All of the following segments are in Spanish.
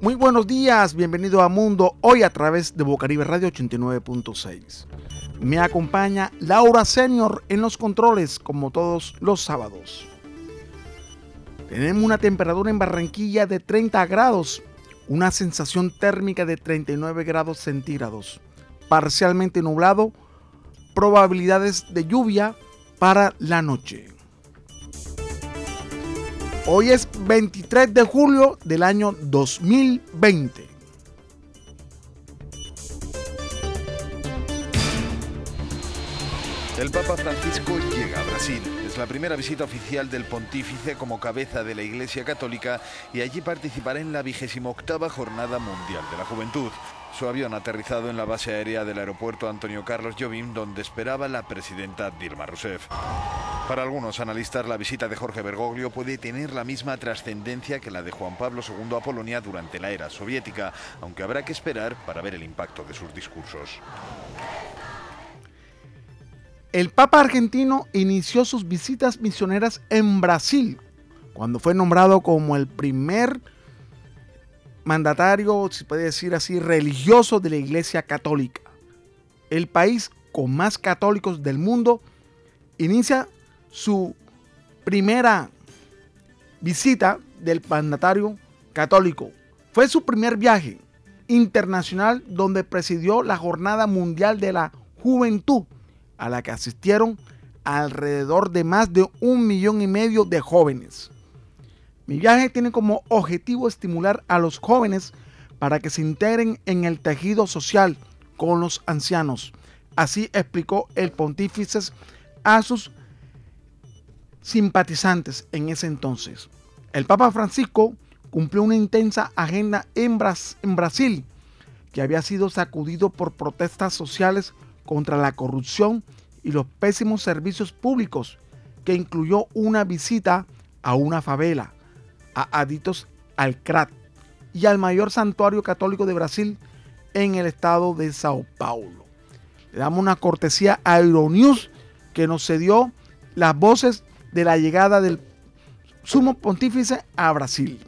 Muy buenos días, bienvenido a Mundo, hoy a través de Bocaribe Radio 89.6. Me acompaña Laura Senior en los controles, como todos los sábados. Tenemos una temperatura en Barranquilla de 30 grados, una sensación térmica de 39 grados centígrados, parcialmente nublado, probabilidades de lluvia para la noche. Hoy es 23 de julio del año 2020. El Papa Francisco llega a Brasil. Es la primera visita oficial del pontífice como cabeza de la Iglesia Católica y allí participará en la vigésima octava Jornada Mundial de la Juventud. Su avión aterrizado en la base aérea del aeropuerto Antonio Carlos Jobim, donde esperaba la presidenta Dilma Rousseff. Para algunos analistas, la visita de Jorge Bergoglio puede tener la misma trascendencia que la de Juan Pablo II a Polonia durante la era soviética, aunque habrá que esperar para ver el impacto de sus discursos. El Papa argentino inició sus visitas misioneras en Brasil, cuando fue nombrado como el primer mandatario, se puede decir así, religioso de la Iglesia Católica. El país con más católicos del mundo inicia su primera visita del mandatario católico. Fue su primer viaje internacional donde presidió la Jornada Mundial de la Juventud, a la que asistieron alrededor de más de un millón y medio de jóvenes. Mi viaje tiene como objetivo estimular a los jóvenes para que se integren en el tejido social con los ancianos. Así explicó el pontífice a sus simpatizantes en ese entonces. El Papa Francisco cumplió una intensa agenda en, Brasil, que había sido sacudido por protestas sociales contra la corrupción y los pésimos servicios públicos, que incluyó una visita a una favela a al CRAT y al mayor santuario católico de Brasil en el estado de Sao Paulo. Le damos una cortesía a Euronews que nos cedió las voces de la llegada del sumo pontífice a Brasil.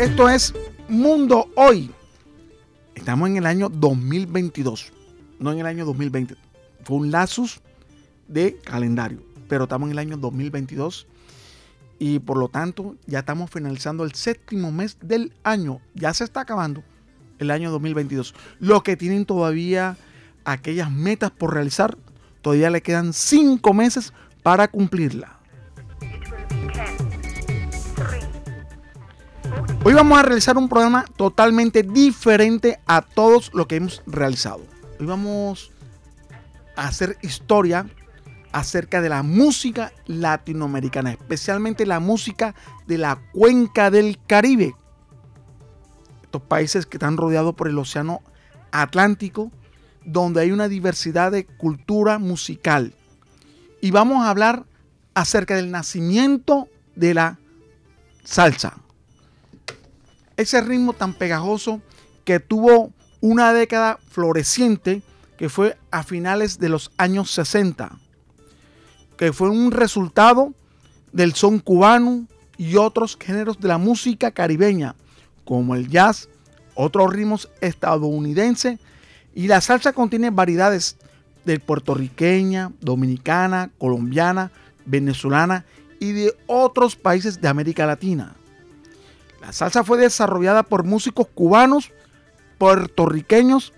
Esto es Mundo Hoy. Estamos en el año 2022, no en el año 2020. Fue un lazus de calendario, pero estamos en el año 2022 y por lo tanto ya estamos finalizando el séptimo mes del año. Ya se está acabando el año 2022. Los que tienen todavía aquellas metas por realizar, todavía le quedan cinco meses para cumplirla. Hoy vamos a realizar un programa totalmente diferente a todos lo que hemos realizado. Hoy vamos a hacer historia acerca de la música latinoamericana, especialmente la música de la cuenca del Caribe. Estos países que están rodeados por el Océano Atlántico, donde hay una diversidad de cultura musical. Y vamos a hablar acerca del nacimiento de la salsa ese ritmo tan pegajoso que tuvo una década floreciente que fue a finales de los años 60, que fue un resultado del son cubano y otros géneros de la música caribeña, como el jazz, otros ritmos estadounidenses, y la salsa contiene variedades de puertorriqueña, dominicana, colombiana, venezolana y de otros países de América Latina. La salsa fue desarrollada por músicos cubanos, puertorriqueños,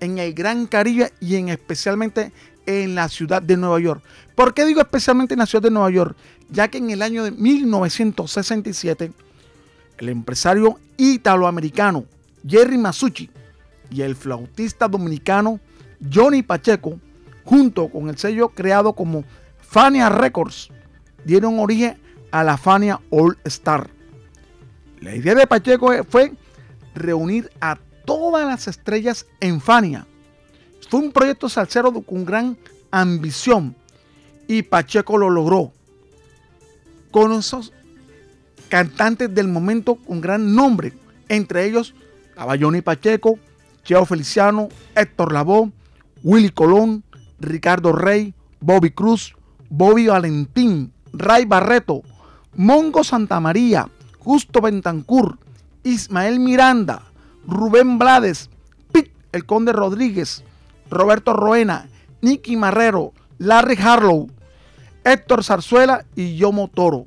en el Gran Caribe y en especialmente en la ciudad de Nueva York. ¿Por qué digo especialmente en la ciudad de Nueva York? Ya que en el año de 1967, el empresario italoamericano Jerry Masucci y el flautista dominicano Johnny Pacheco, junto con el sello creado como Fania Records, dieron origen a la Fania All Star la idea de Pacheco fue reunir a todas las estrellas en Fania. Fue un proyecto salsero con gran ambición Y Pacheco lo logró. Con esos cantantes del momento con gran nombre. Entre ellos, Johnny Pacheco, Cheo Feliciano, Héctor Lavoe, Willy Colón, Ricardo Rey, Bobby Cruz, Bobby Valentín, Ray Barreto, Mongo Santamaría, Justo Bentancur, Ismael Miranda, Rubén Blades, Pic El Conde Rodríguez, Roberto Roena, Nicky Marrero, Larry Harlow, Héctor Zarzuela y Yomo Toro.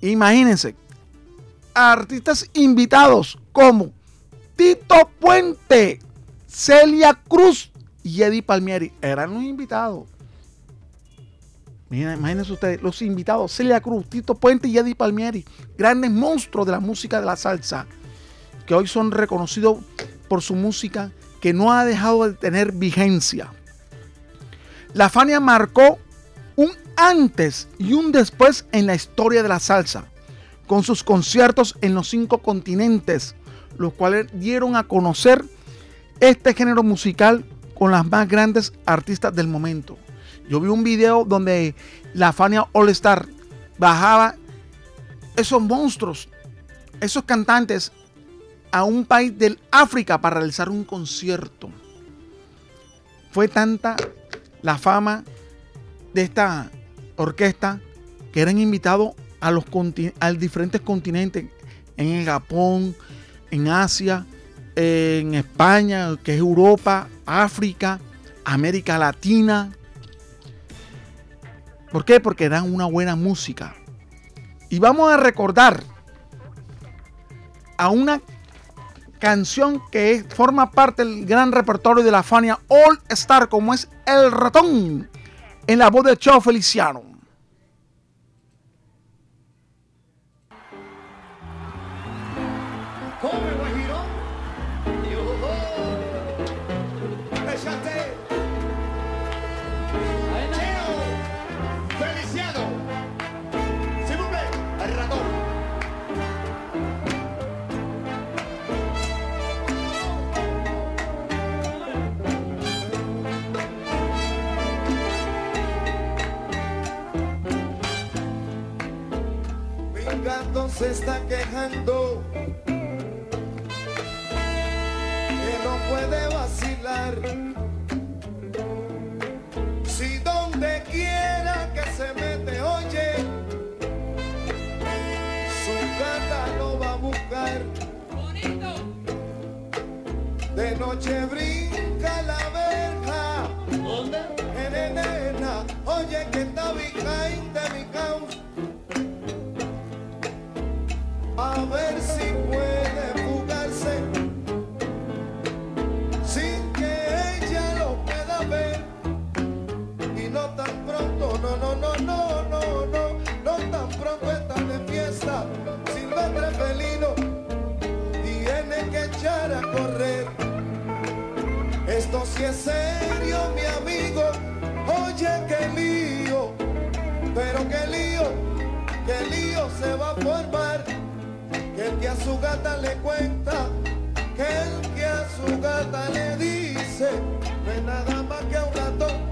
Imagínense, artistas invitados como Tito Puente, Celia Cruz y Eddie Palmieri eran los invitados. Imagínense ustedes, los invitados, Celia Cruz, Tito Puente y Eddie Palmieri, grandes monstruos de la música de la salsa, que hoy son reconocidos por su música que no ha dejado de tener vigencia. La Fania marcó un antes y un después en la historia de la salsa, con sus conciertos en los cinco continentes, los cuales dieron a conocer este género musical con las más grandes artistas del momento. Yo vi un video donde la Fania All Star bajaba esos monstruos, esos cantantes a un país del África para realizar un concierto. Fue tanta la fama de esta orquesta que eran invitados a los diferentes continentes, en el Japón, en Asia, en España, que es Europa, África, América Latina. ¿Por qué? Porque dan una buena música. Y vamos a recordar a una canción que forma parte del gran repertorio de la Fania All Star, como es El Ratón, en la voz de Chao Feliciano. Se está quejando que no puede vacilar. Si donde quiera que se mete, oye, su gata lo va a buscar. De noche brinca Sí es serio, mi amigo, oye qué lío, pero qué lío, qué lío se va a formar. Que el que a su gata le cuenta, que el que a su gata le dice, no es nada más que un ratón,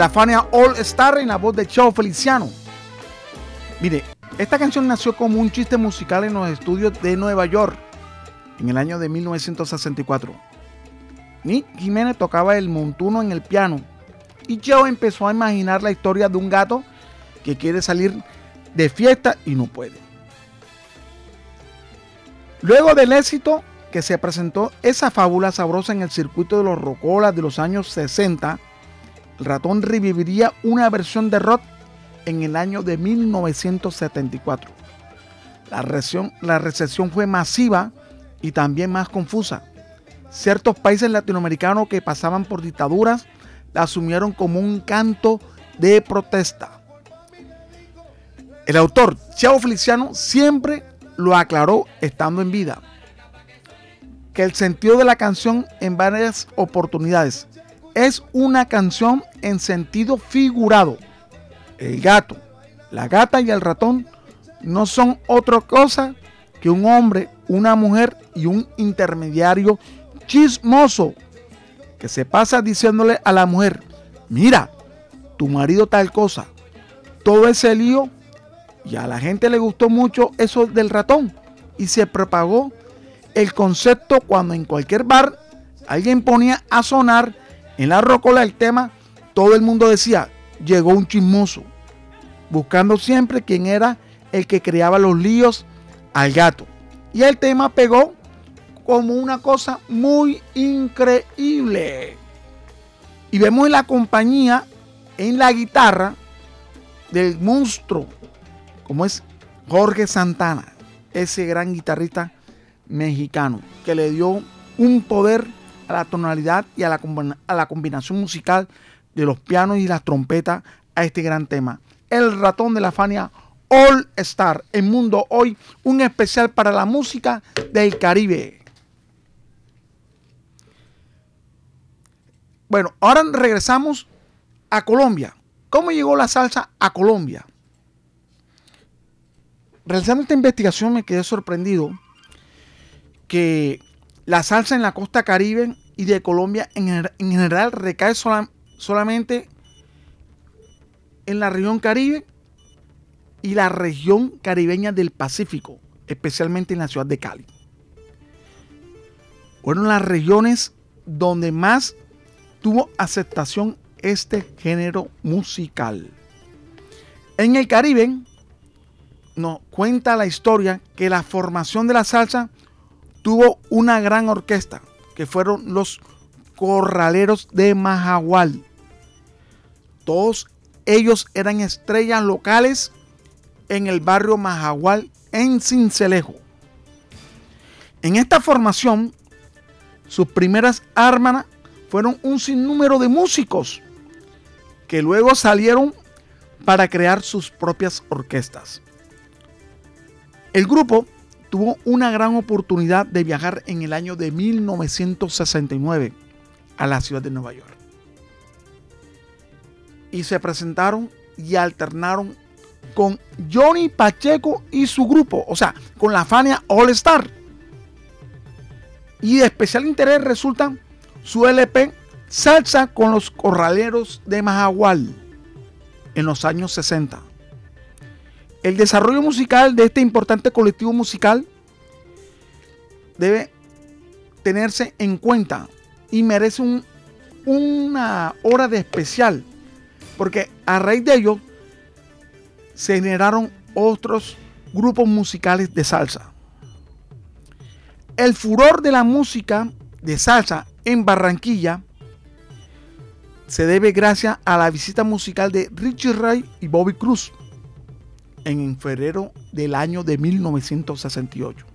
la Fania All Star en la voz de Cheo Feliciano. Mire, esta canción nació como un chiste musical en los estudios de Nueva York en el año de 1964. Nick Jiménez tocaba el montuno en el piano y Cheo empezó a imaginar la historia de un gato que quiere salir de fiesta y no puede. Luego del éxito que se presentó esa fábula sabrosa en el circuito de los rocolas de los años 60, el ratón reviviría una versión de rock en el año de 1974. La recepción, la recepción fue masiva y también más confusa. Ciertos países latinoamericanos que pasaban por dictaduras la asumieron como un canto de protesta. El autor, Chavo Feliciano, siempre lo aclaró estando en vida, que el sentido de la canción en varias oportunidades es una canción en sentido figurado. El gato, la gata y el ratón no son otra cosa que un hombre, una mujer y un intermediario chismoso que se pasa diciéndole a la mujer, mira, tu marido tal cosa. Todo ese lío y a la gente le gustó mucho eso del ratón y se propagó el concepto cuando en cualquier bar alguien ponía a sonar en la rocola el tema, todo el mundo decía, llegó un chismoso, buscando siempre quién era el que creaba los líos al gato. Y el tema pegó como una cosa muy increíble. Y vemos la compañía, en la guitarra, del monstruo, como es Jorge Santana, ese gran guitarrista mexicano, que le dio un poder a la tonalidad y a la, a la combinación musical de los pianos y las trompetas a este gran tema. El ratón de la Fania All Star en Mundo Hoy, un especial para la música del Caribe. Bueno, ahora regresamos a Colombia. ¿Cómo llegó la salsa a Colombia? Realizando esta investigación me quedé sorprendido que la salsa en la costa caribe y de Colombia en, general recae solamente en la región caribe y la región caribeña del Pacífico, especialmente en la ciudad de Cali. Fueron las regiones donde más tuvo aceptación este género musical. En el Caribe nos cuenta la historia que la formación de la salsa tuvo una gran orquesta, que fueron los corraleros de Majagual. Todos ellos eran estrellas locales en el barrio Majagual en Cincelejo. En esta formación, sus primeras armas fueron un sinnúmero de músicos que luego salieron para crear sus propias orquestas. El grupo tuvo una gran oportunidad de viajar en el año de 1969 a la ciudad de Nueva York. Y se presentaron y alternaron con Johnny Pacheco y su grupo, o sea, con la Fania All Star. Y de especial interés resulta su LP Salsa con los Corraleros de Mahahual en los años 60. El desarrollo musical de este importante colectivo musical debe tenerse en cuenta y merece una hora de especial, porque a raíz de ello se generaron otros grupos musicales de salsa. El furor de la música de salsa en Barranquilla se debe gracias a la visita musical de Richie Ray y Bobby Cruz en febrero del año de 1968.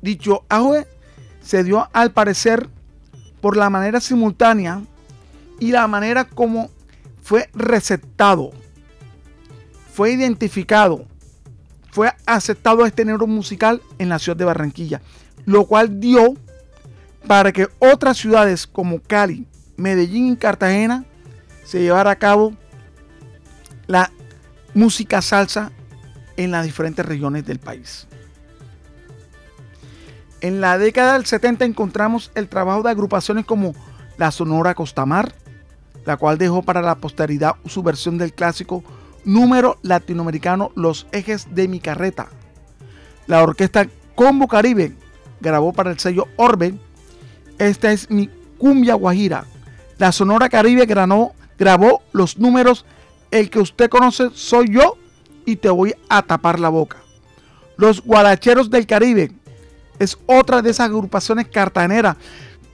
Dicho auge se dio al parecer por la manera simultánea y la manera como fue receptado, fue identificado, fue aceptado este género musical en la ciudad de Barranquilla, lo cual dio para que otras ciudades como Cali, Medellín y Cartagena se llevara a cabo la música salsa en las diferentes regiones del país. En la década del 70 encontramos el trabajo de agrupaciones como la Sonora Costamar, la cual dejó para la posteridad su versión del clásico número latinoamericano Los Ejes de mi Carreta. La orquesta Combo Caribe grabó para el sello Orbe Esta es mi cumbia guajira. La Sonora Caribe grabó, los números El que usted conoce soy yo y te voy a tapar la boca. Los Guaracheros del Caribe es otra de esas agrupaciones cartaneras,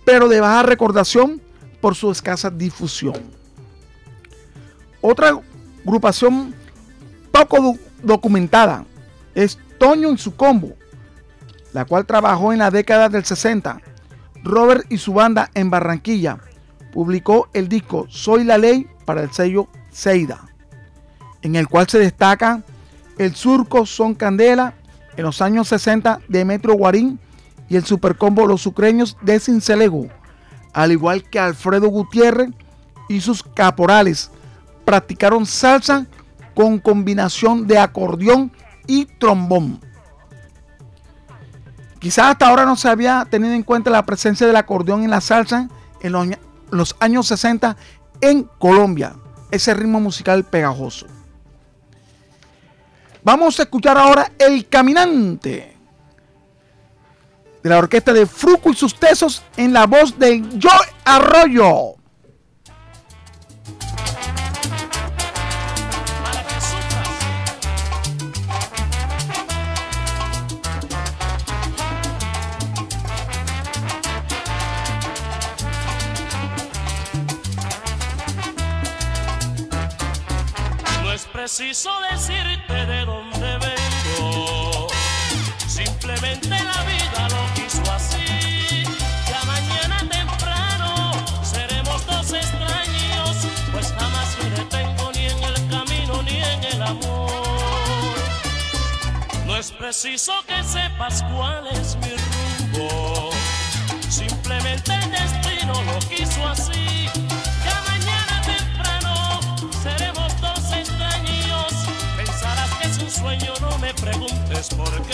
pero de baja recordación por su escasa difusión. Otra agrupación poco documentada es Toño y su combo, la cual trabajó en la década del 60. Robert y su banda en Barranquilla publicó el disco Soy la Ley para el sello Seida, en el cual se destaca el surco Son Candela en los años 60 de Metro Guarín y el supercombo Los Sucreños de Cincelejo, al igual que Alfredo Gutiérrez y sus caporales, practicaron salsa con combinación de acordeón y trombón. Quizás hasta ahora no se había tenido en cuenta la presencia del acordeón en la salsa en los, los años 60 en Colombia, ese ritmo musical pegajoso. Vamos a escuchar ahora El Caminante de la orquesta de Fruco y sus tesos en la voz de Joe Arroyo. Preciso decirte de dónde vengo, simplemente la vida lo quiso así. Ya mañana temprano seremos dos extraños, pues jamás me detengo ni en el camino ni en el amor. No es preciso que sepas cuál es mi rumbo, simplemente el destino lo quiso así. Sueño, no me preguntes por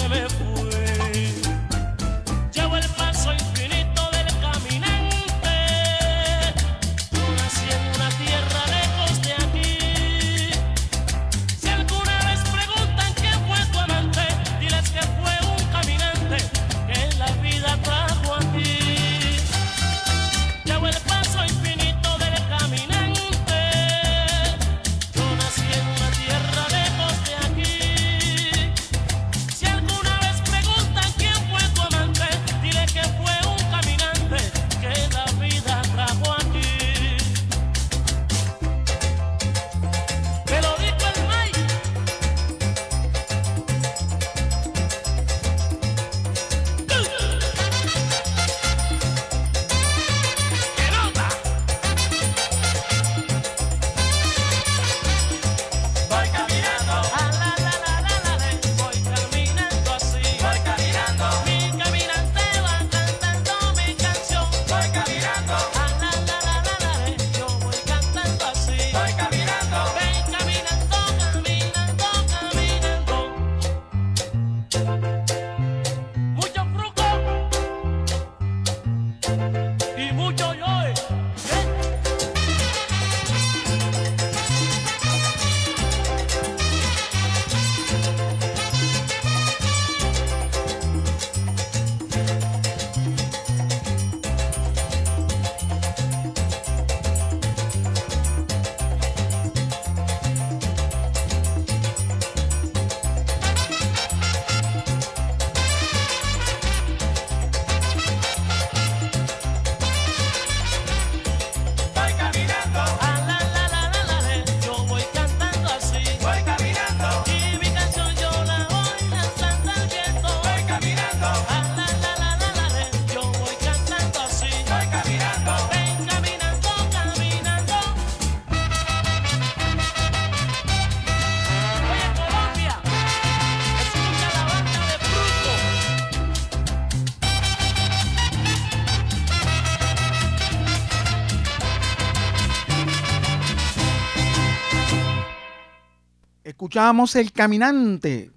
Escuchábamos El Caminante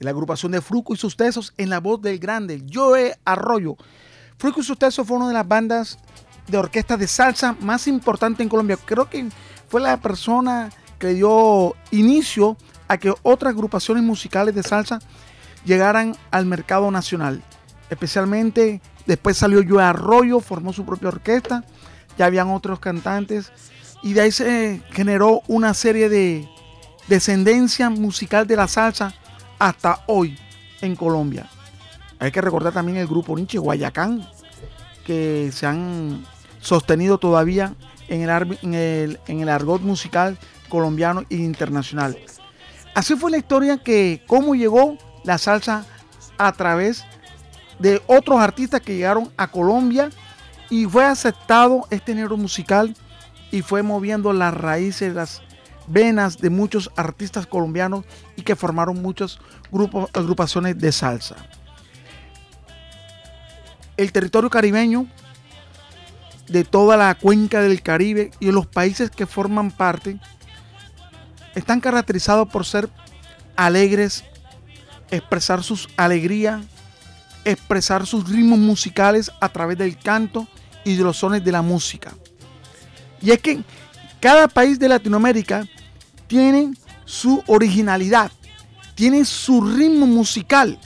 la agrupación de Fruco y sus tesos en la voz del grande Joe Arroyo. Fruco y sus tesos fue una de las bandas de orquesta de salsa más importante en Colombia. Creo que fue la persona que dio inicio a que otras agrupaciones musicales de salsa llegaran al mercado nacional. Especialmente después salió Joe Arroyo, formó su propia orquesta, ya habían otros cantantes y de ahí se generó una serie de descendencia musical de la salsa hasta hoy en Colombia. Hay que recordar también el grupo Nietzsche, Guayacán, que se han sostenido todavía en el, en el, en el argot musical colombiano e internacional. Así fue la historia que cómo llegó la salsa a través de otros artistas que llegaron a Colombia y fue aceptado este género musical y fue moviendo las raíces, las venas de muchos artistas colombianos y que formaron muchos grupos, agrupaciones de salsa. El territorio caribeño de toda la cuenca del Caribe y los países que forman parte están caracterizados por ser alegres, expresar sus alegrías, expresar sus ritmos musicales a través del canto y de los sones de la música. Y es que cada país de Latinoamérica tiene su originalidad, tiene su ritmo musical.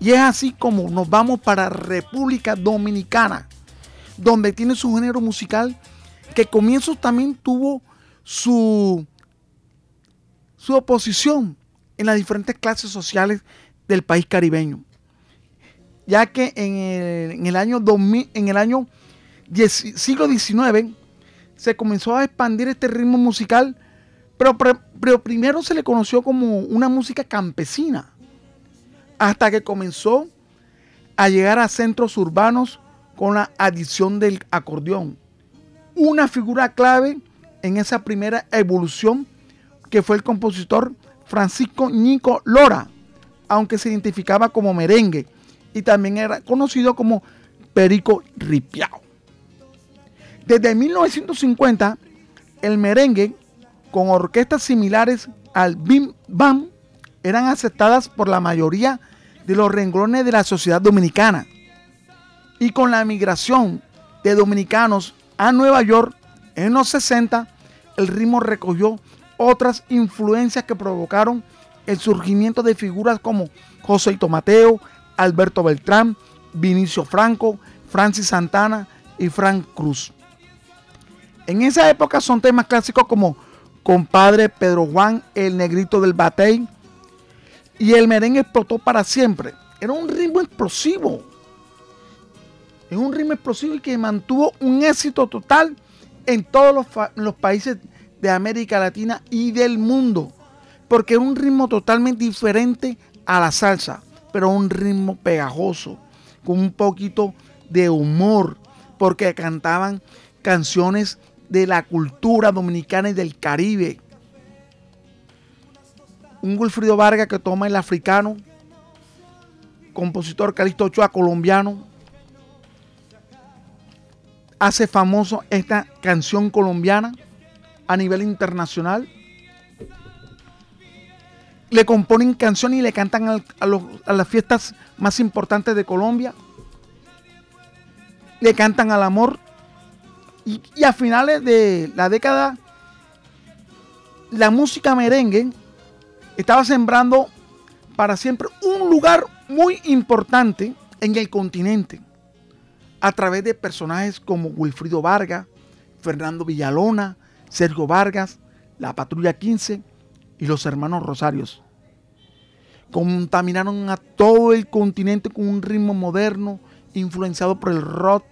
Y es así como nos vamos para República Dominicana, donde tiene su género musical que comienzo también tuvo su, su oposición en las diferentes clases sociales del país caribeño. Ya que en el, año 2000, en el año siglo XIX se comenzó a expandir este ritmo musical, pero, primero se le conoció como una música campesina, hasta que comenzó a llegar a centros urbanos con la adición del acordeón. Una figura clave en esa primera evolución que fue el compositor Francisco Nico Lora, aunque se identificaba como merengue y también era conocido como Perico Ripiao. Desde 1950, el merengue, con orquestas similares al bim bam, eran aceptadas por la mayoría de los renglones de la sociedad dominicana. Y con la migración de dominicanos a Nueva York en los 60, el ritmo recogió otras influencias que provocaron el surgimiento de figuras como José Tomateo, Alberto Beltrán, Vinicio Franco, Francis Santana y Frank Cruz. En esa época son temas clásicos como Compadre Pedro Juan, El Negrito del Batey y el merengue explotó para siempre. Era un ritmo explosivo. Es un ritmo explosivo y que mantuvo un éxito total en todos los, los países de América Latina y del mundo. Porque es un ritmo totalmente diferente a la salsa, pero un ritmo pegajoso, con un poquito de humor, porque cantaban canciones de la cultura dominicana y del Caribe. Un Wilfrido Vargas que toma el africano, compositor Calixto Ochoa colombiano, hace famoso esta canción colombiana a nivel internacional. Le componen canciones y le cantan a, a las fiestas más importantes de Colombia. Le cantan al amor y, a finales de la década, la música merengue estaba sembrando para siempre un lugar muy importante en el continente a través de personajes como Wilfrido Vargas, Fernando Villalona, Sergio Vargas, la Patrulla 15 y los hermanos Rosarios. Contaminaron a todo el continente con un ritmo moderno influenciado por el rock,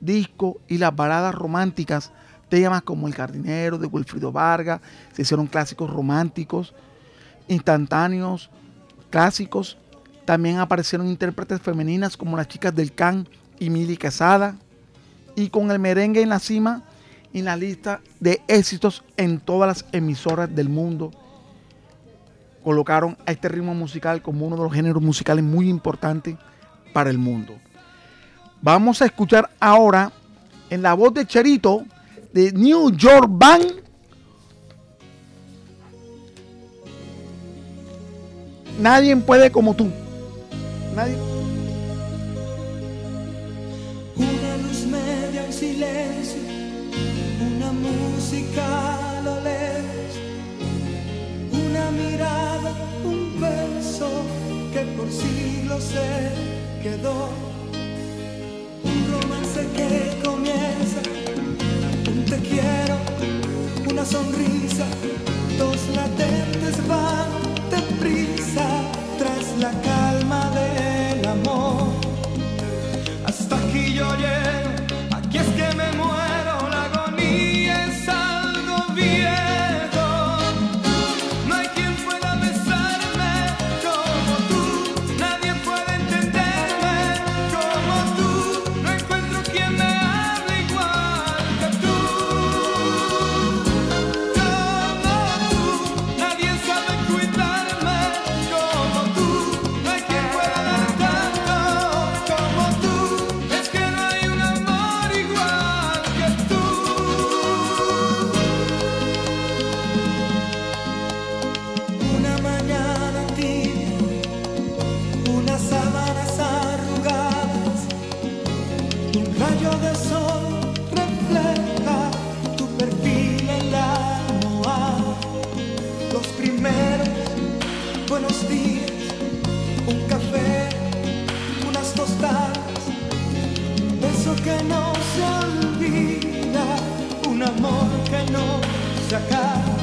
disco y las baladas románticas, temas como El jardinero de Wilfrido Vargas, se hicieron clásicos románticos, instantáneos, clásicos. También aparecieron intérpretes femeninas como las chicas del Can y Mili Casada. Y con el merengue en la cima, en la lista de éxitos en todas las emisoras del mundo. Colocaron a este ritmo musical como uno de los géneros musicales muy importantes para el mundo. Vamos a escuchar ahora en la voz de Cherito de New York Band. Nadie puede como tú. Nadie. Una luz media silencio, una música a lo lejos, una mirada, un beso que por siglos se quedó. Que comienza, un te quiero, una sonrisa, dos latentes van deprisa tras la calma del amor. Hasta aquí yo llego, que no se olvida, un amor que no se acaba.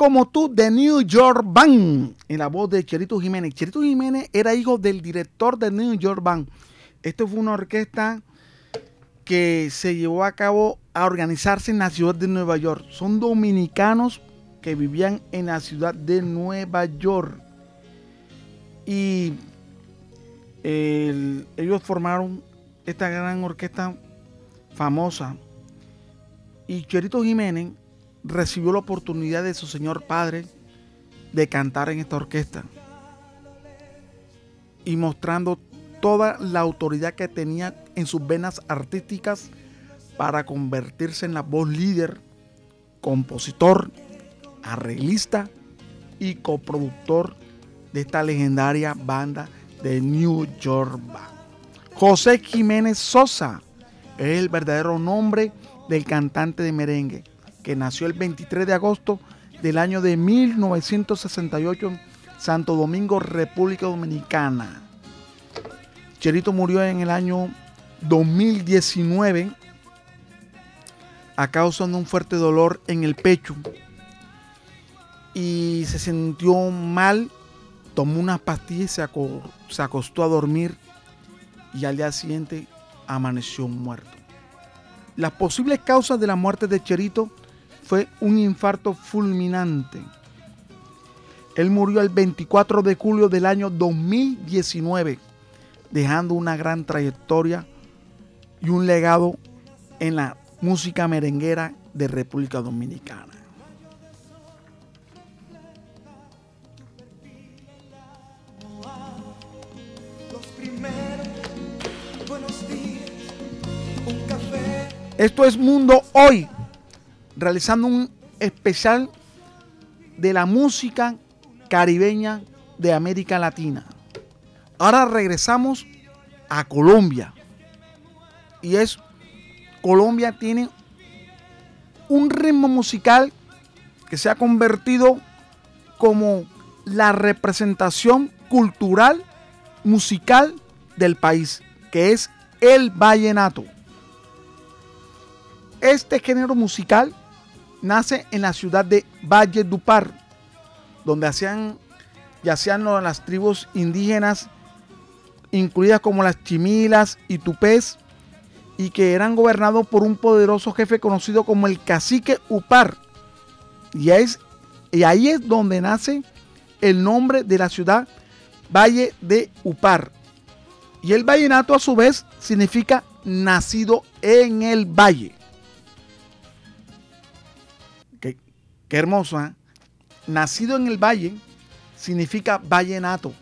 Como tú de New York Band, en la voz de Cherito Jiménez. Cherito Jiménez era hijo del director de New York Band. Esto fue una orquesta que se llevó a cabo a organizarse en la ciudad de Nueva York. Son dominicanos que vivían en la ciudad de Nueva York. Y el- ellos formaron esta gran orquesta famosa. Y Cherito Jiménez recibió la oportunidad de su señor padre de cantar en esta orquesta. Y mostrando toda la autoridad que tenía en sus venas artísticas para convertirse en la voz líder compositor, arreglista y coproductor de esta legendaria banda de New York. José Jiménez Sosa es el verdadero nombre del cantante de merengue, que nació el 23 de agosto del año de 1968 en Santo Domingo, República Dominicana. Cherito murió en el año 2019 a causa de un fuerte dolor en el pecho y se sintió mal, tomó unas pastillas se, se acostó a dormir y al día siguiente amaneció muerto. Las posibles causas de la muerte de Cherito fue un infarto fulminante. Él murió el 24 de julio del año 2019, dejando una gran trayectoria y un legado en la música merenguera de República Dominicana. Esto es Mundo Hoy, realizando un especial de la música caribeña de América Latina. Ahora regresamos a Colombia. Y es, Colombia tiene un ritmo musical que se ha convertido como la representación cultural, musical del país, que es el vallenato. Este género musical nace en la ciudad de Valledupar, donde hacían, yacían las tribus indígenas, incluidas como las chimilas y tupés, y que eran gobernados por un poderoso jefe conocido como el cacique Upar. Y, y ahí es donde nace el nombre de la ciudad Valle de Upar. Y el vallenato a su vez significa nacido en el valle. Qué hermoso, ¿ah? Nacido en el valle significa vallenato.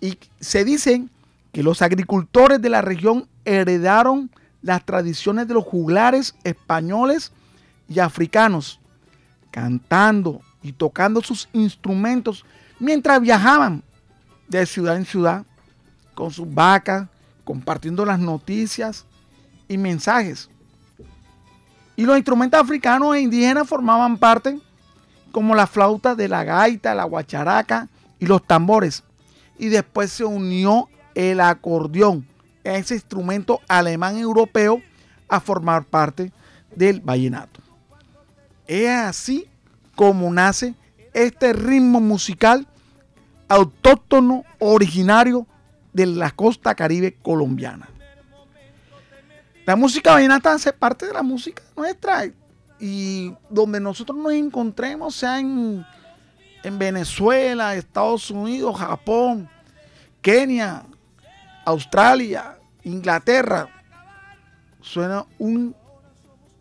Y se dice que los agricultores de la región heredaron las tradiciones de los juglares españoles y africanos, cantando y tocando sus instrumentos mientras viajaban de ciudad en ciudad con sus vacas, compartiendo las noticias y mensajes. Y los instrumentos africanos e indígenas formaban parte como la flauta de la gaita, la guacharaca y los tambores. Y después se unió el acordeón, ese instrumento alemán europeo, a formar parte del vallenato. Es así como nace este ritmo musical autóctono originario de la costa caribe colombiana. La música vallenata hace parte de la música nuestra y donde nosotros nos encontremos, sea en, en Venezuela, Estados Unidos, Japón, Kenia, Australia, Inglaterra, suena un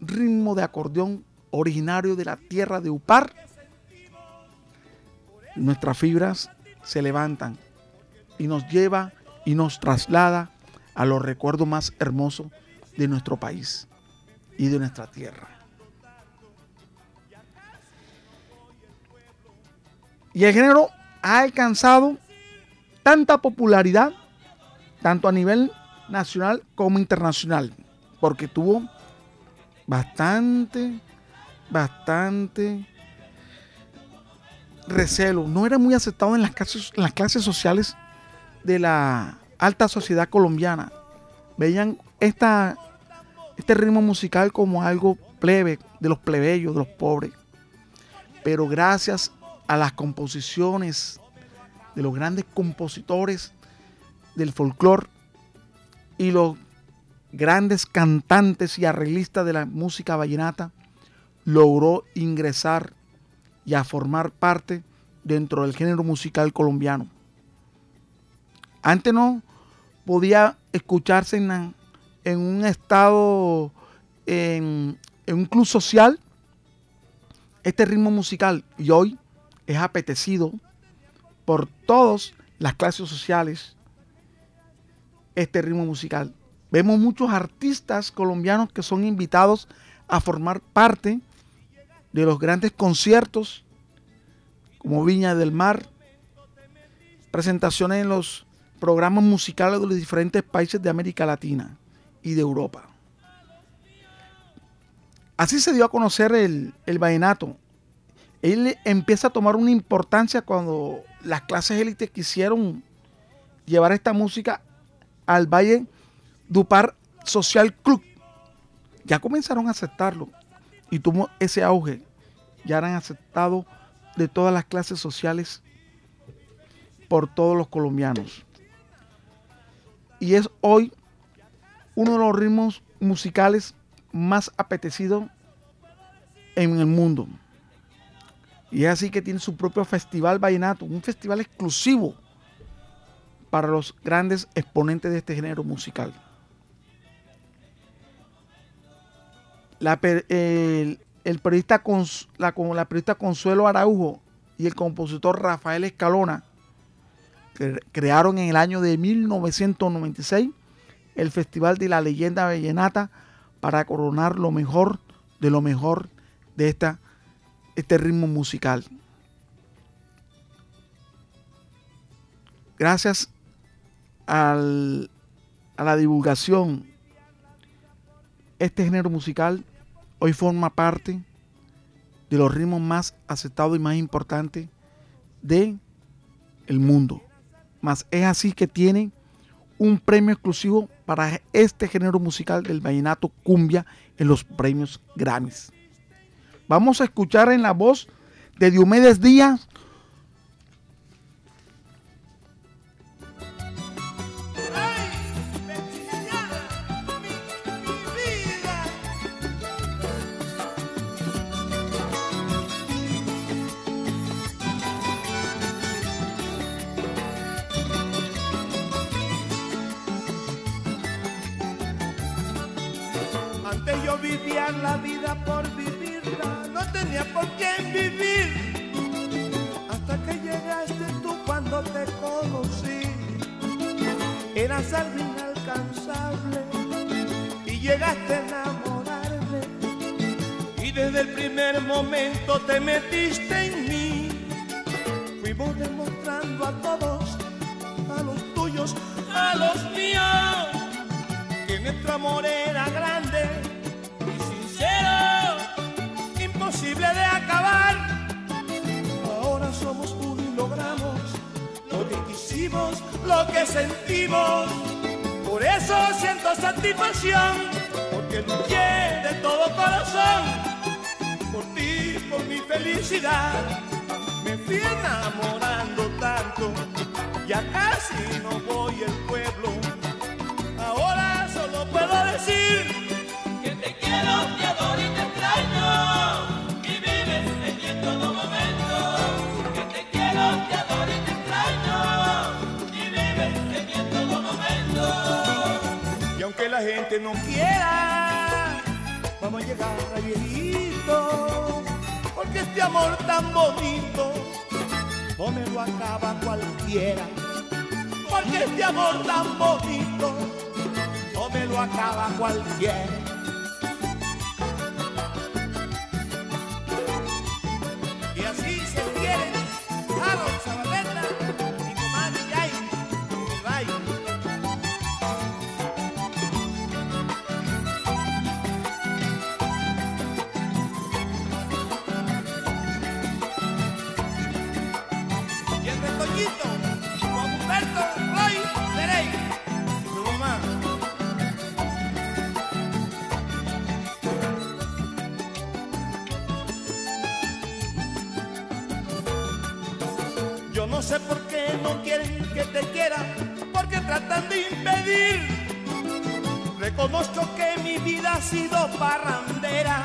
ritmo de acordeón originario de la tierra de Upar. Nuestras fibras se levantan y nos lleva y nos traslada a los recuerdos más hermosos de nuestro país y de nuestra tierra. Y el género ha alcanzado tanta popularidad, tanto a nivel nacional como internacional, porque tuvo bastante, bastante recelo. No era muy aceptado en las clases, las clases sociales de la alta sociedad colombiana. Veían este ritmo musical como algo plebe, de los plebeyos, de los pobres. Pero gracias a las composiciones de los grandes compositores del folclore y los grandes cantantes y arreglistas de la música vallenata, logró ingresar y a formar parte dentro del género musical colombiano. Antes no podía escucharse en, en un estado, en, un club social, este ritmo musical y hoy es apetecido por todas las clases sociales este ritmo musical. Vemos muchos artistas colombianos que son invitados a formar parte de los grandes conciertos como Viña del Mar, presentaciones en los programas musicales de los diferentes países de América Latina y de Europa. Así se dio a conocer el, el vallenato. Él empieza a tomar una importancia cuando las clases élites quisieron llevar esta música al Valle Dupar Social Club. Ya comenzaron a aceptarlo y tuvo ese auge. Ya eran aceptados de todas las clases sociales por todos los colombianos. Y es hoy uno de los ritmos musicales más apetecidos en el mundo. Y es así que tiene su propio festival vallenato, un festival exclusivo para los grandes exponentes de este género musical. La, el, el, periodista, la, la periodista Consuelo Araujo y el compositor Rafael Escalona crearon en el año de 1996 el Festival de la Leyenda Vallenata para coronar lo mejor de lo mejor de esta, este ritmo musical. Gracias al, a la divulgación, este género musical hoy forma parte de los ritmos más aceptados y más importantes de el mundo. Más es así que tiene un premio exclusivo para este género musical del vallenato cumbia en los premios Grammys. Vamos a escuchar en la voz de Diomedes Díaz por quién vivir. Hasta que llegaste tú cuando te conocí. Eras algo inalcanzable y llegaste a enamorarme. Y desde el primer momento te metiste en mí. Fuimos demostrando a todos, a los tuyos, a los míos que nuestro amor era grande de acabar. Ahora somos uno y logramos lo que quisimos, lo que sentimos. Por eso siento satisfacción, porque luché de todo corazón por ti, por mi felicidad. Me fui enamorando tanto, ya casi no voy al pueblo. Ahora solo puedo decir aunque la gente no quiera, vamos a llegar a viejito. Porque este amor tan bonito no me lo acaba cualquiera. Porque este amor tan bonito no me lo acaba cualquiera. No sé por qué no quieren que te quiera, porque tratan de impedir. Reconozco que mi vida ha sido parrandera.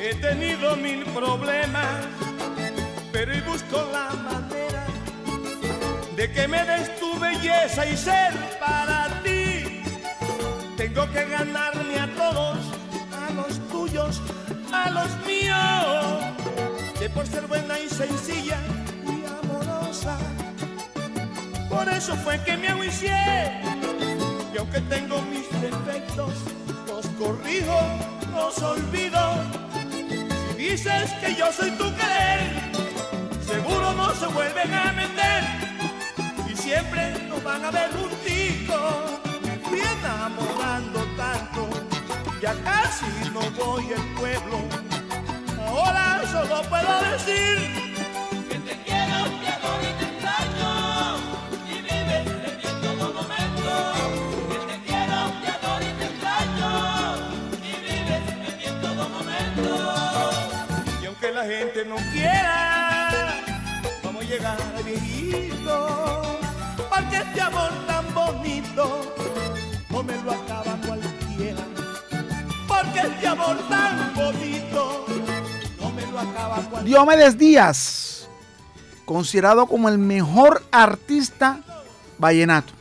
He tenido mil problemas, pero hoy busco la manera de que me des tu belleza y ser para ti. Tengo que ganarme a todos, a los tuyos, a los míos, que por ser buena y sencilla por eso fue que me aguicié. Y aunque tengo mis defectos, los corrijo nos olvidó. Si dices que yo soy tu querer, seguro no se vuelven a meter. Y siempre nos van a ver juntitos. Me fui enamorando tanto, ya casi no voy al pueblo. Ahora solo puedo decir la gente no quiera, vamos a llegar a viejito. Porque este amor tan bonito no me lo acaba cualquiera. Porque este amor tan bonito no me lo acaba cualquiera. Diomedes Díaz, considerado como el mejor artista vallenato.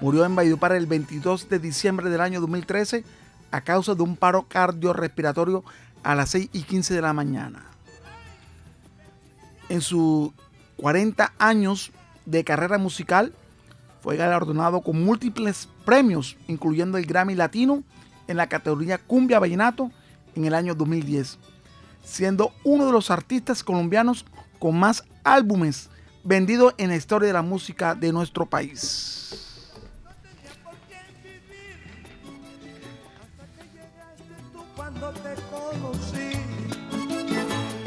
Murió en Valledupar el 22 de diciembre del año 2013 a causa de un paro cardiorrespiratorio a las 6 y 15 de la mañana. En sus 40 años de carrera musical, fue galardonado con múltiples premios, incluyendo el Grammy Latino en la categoría Cumbia Vallenato en el año 2010 siendo uno de los artistas colombianos con más álbumes vendidos en la historia de la música de nuestro país.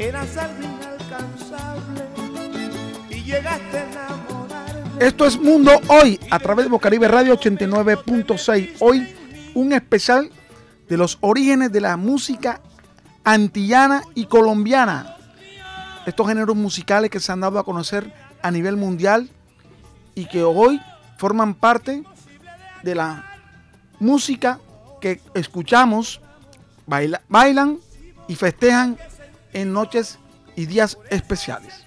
Eras algo inalcanzable y llegaste a enamorarme. Esto es Mundo Hoy a través de Bocaribe Radio 89.6. Hoy un especial de los orígenes de la música antillana y colombiana. Estos géneros musicales que se han dado a conocer a nivel mundial y que hoy forman parte de la música que escuchamos, baila- bailan y festejan en noches y días especiales.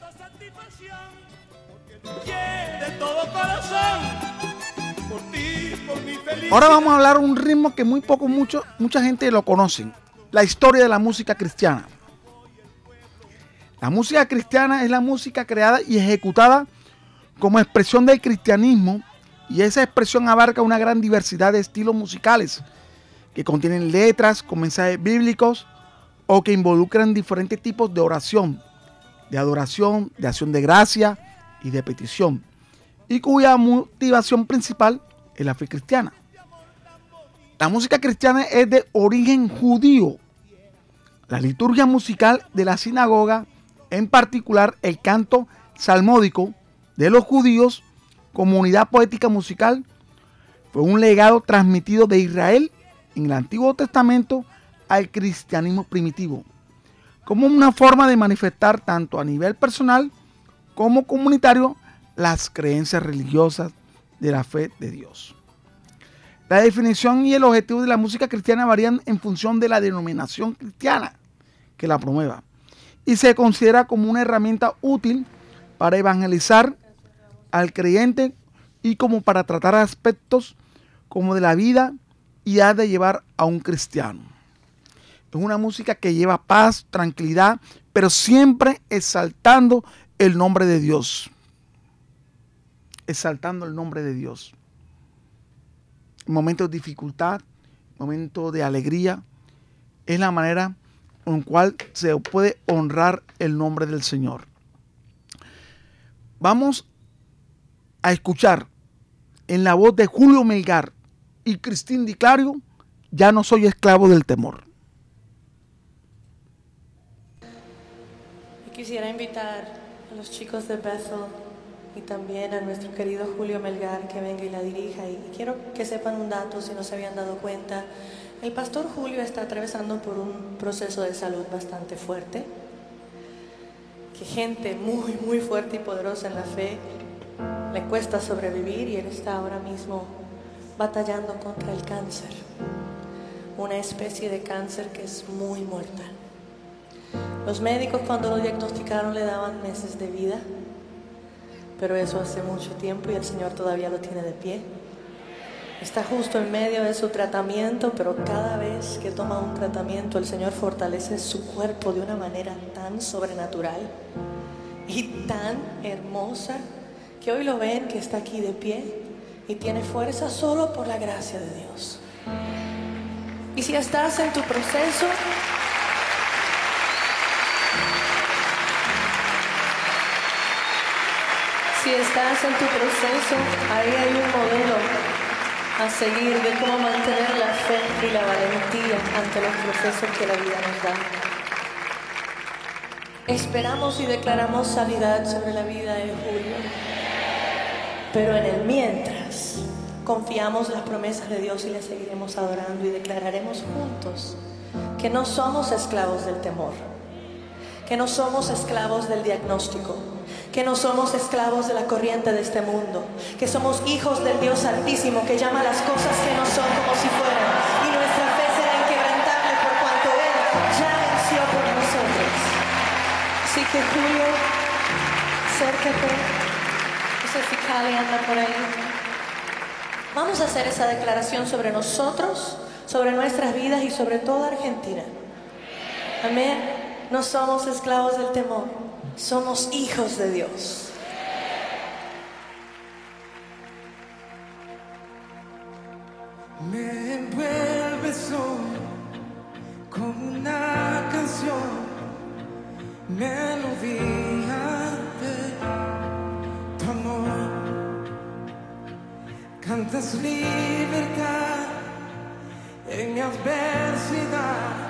Ahora vamos a hablar un ritmo que muy poco, mucho, mucha gente lo conocen. La historia de la música cristiana. La música cristiana es la música creada y ejecutada como expresión del cristianismo y esa expresión abarca una gran diversidad de estilos musicales que contienen letras con mensajes bíblicos o que involucran diferentes tipos de oración, de adoración, de acción de gracia y de petición, y cuya motivación principal es la fe cristiana. La música cristiana es de origen judío. La liturgia musical de la sinagoga, en particular el canto salmódico de los judíos como unidad poética musical, fue un legado transmitido de Israel en el Antiguo Testamento al cristianismo primitivo, como una forma de manifestar tanto a nivel personal como comunitario las creencias religiosas de la fe de Dios. La definición y el objetivo de la música cristiana varían en función de la denominación cristiana que la promueva y se considera como una herramienta útil para evangelizar al creyente y como para tratar aspectos como de la vida y ha de llevar a un cristiano. Es una música que lleva paz, tranquilidad, pero siempre exaltando el nombre de Dios. Exaltando el nombre de Dios. En momentos de dificultad, momentos de alegría, es la manera en cual se puede honrar el nombre del Señor. Vamos a escuchar en la voz de Julio Melgar y Cristín Di Clario, ya no soy esclavo del temor. Quisiera invitar a los chicos de Bethel y también a nuestro querido Julio Melgar que venga y la dirija. Y quiero que sepan un dato si no se habían dado cuenta. El pastor Julio está atravesando por un proceso de salud bastante fuerte. Que gente muy, muy fuerte y poderosa en la fe le cuesta sobrevivir y él está ahora mismo batallando contra el cáncer. Una especie de cáncer que es muy mortal. Los médicos cuando lo diagnosticaron le daban meses de vida, pero eso hace mucho tiempo y el Señor todavía lo tiene de pie. Está justo en medio de su tratamiento, pero cada vez que toma un tratamiento el Señor fortalece su cuerpo de una manera tan sobrenatural y tan hermosa que hoy lo ven que está aquí de pie y tiene fuerza solo por la gracia de Dios. Y si estás en tu proceso, si estás en tu proceso, ahí hay un modelo a seguir de cómo mantener la fe y la valentía ante los procesos que la vida nos da. Esperamos y declaramos sanidad sobre la vida de Julio. Pero en el mientras, confiamos las promesas de Dios y le seguiremos adorando y declararemos juntos que no somos esclavos del temor, que no somos esclavos del diagnóstico, que no somos esclavos de la corriente de este mundo, que somos hijos del Dios Altísimo que llama las cosas que no son como si fueran y nuestra fe será inquebrantable por cuanto Él ya venció por nosotros. Así que Julio, acércate. No sé si Cali anda por ahí. Vamos a hacer esa declaración sobre nosotros, sobre nuestras vidas y sobre toda Argentina. Amén. No somos esclavos del temor, somos hijos de Dios. Me envuelves hoy como una canción, melodía de tu amor. Cantas libertad en mi adversidad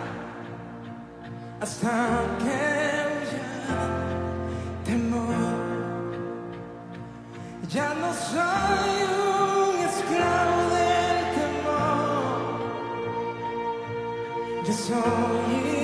hasta que Ya no soy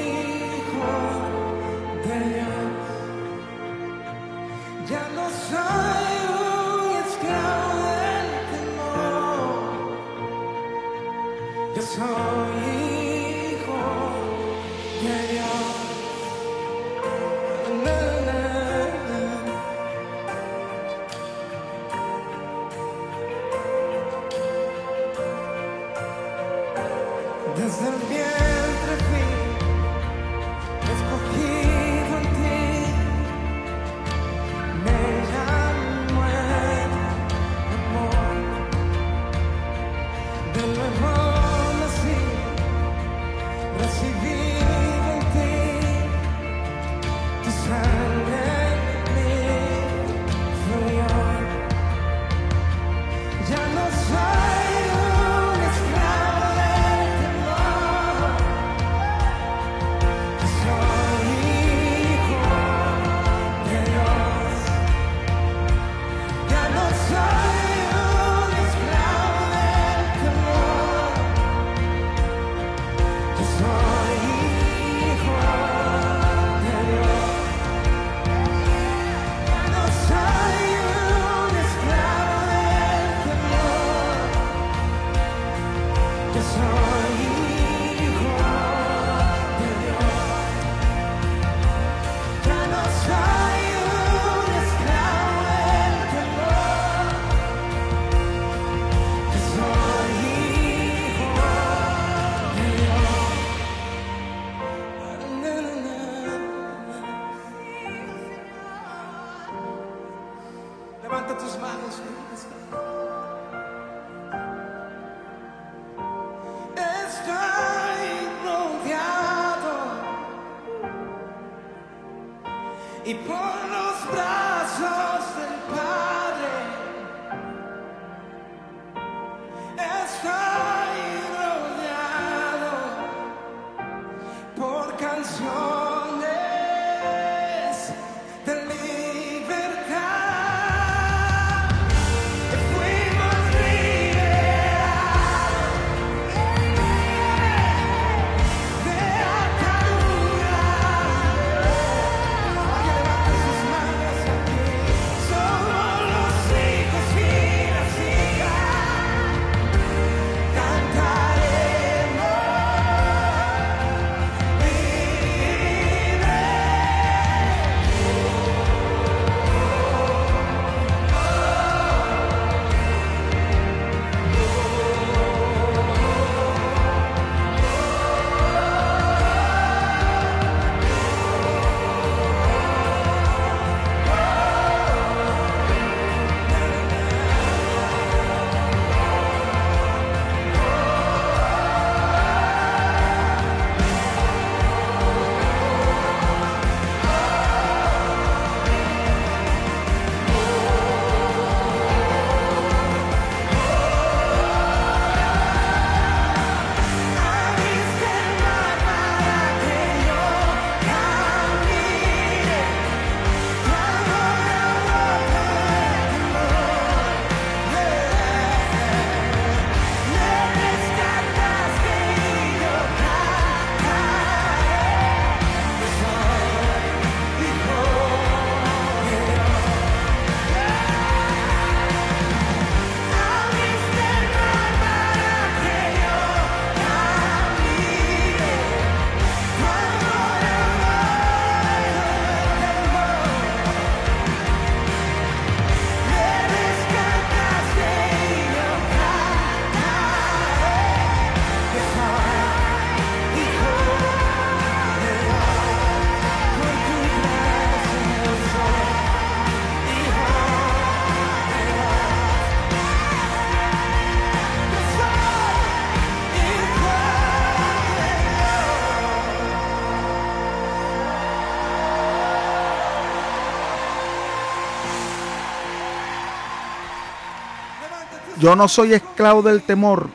Yo no soy esclavo del temor.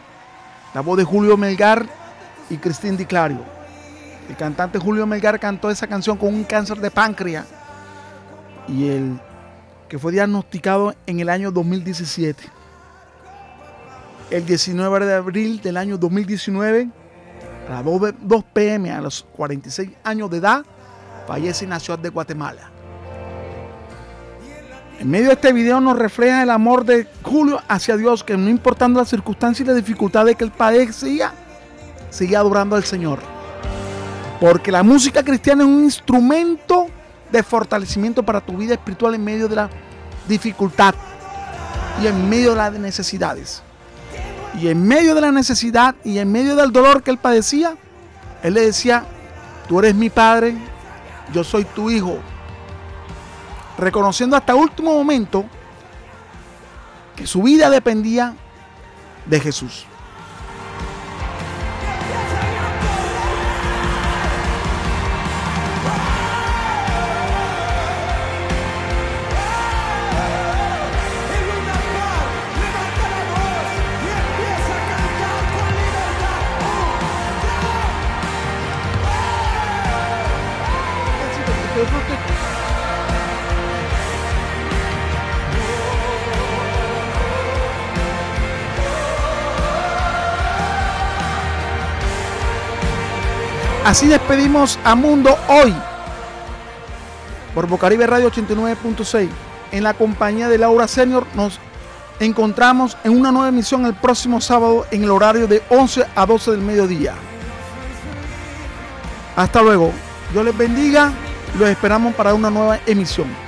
La voz de Julio Melgar y Cristín Di Clario. El cantante Julio Melgar cantó esa canción con un cáncer de páncreas y el que fue diagnosticado en el año 2017. El 19 de abril del año 2019, a las 2 2 pm, a los 46 años de edad, fallece en la ciudad de Guatemala. En medio de este video nos refleja el amor de Julio hacia Dios, que no importando las circunstancias y las dificultades que él padecía, seguía adorando al Señor. Porque la música cristiana es un instrumento de fortalecimiento para tu vida espiritual en medio de la dificultad y en medio de las necesidades. Y en medio de la necesidad y en medio del dolor que él padecía, él le decía, tú eres mi padre, yo soy tu hijo. Reconociendo hasta último momento que su vida dependía de Jesús. Así despedimos a Mundo hoy por Bocaribe Radio 89.6. En la compañía de Laura Senior nos encontramos en una nueva emisión el próximo sábado en el horario de 11 a 12 del mediodía. Hasta luego. Dios les bendiga. Los esperamos para una nueva emisión.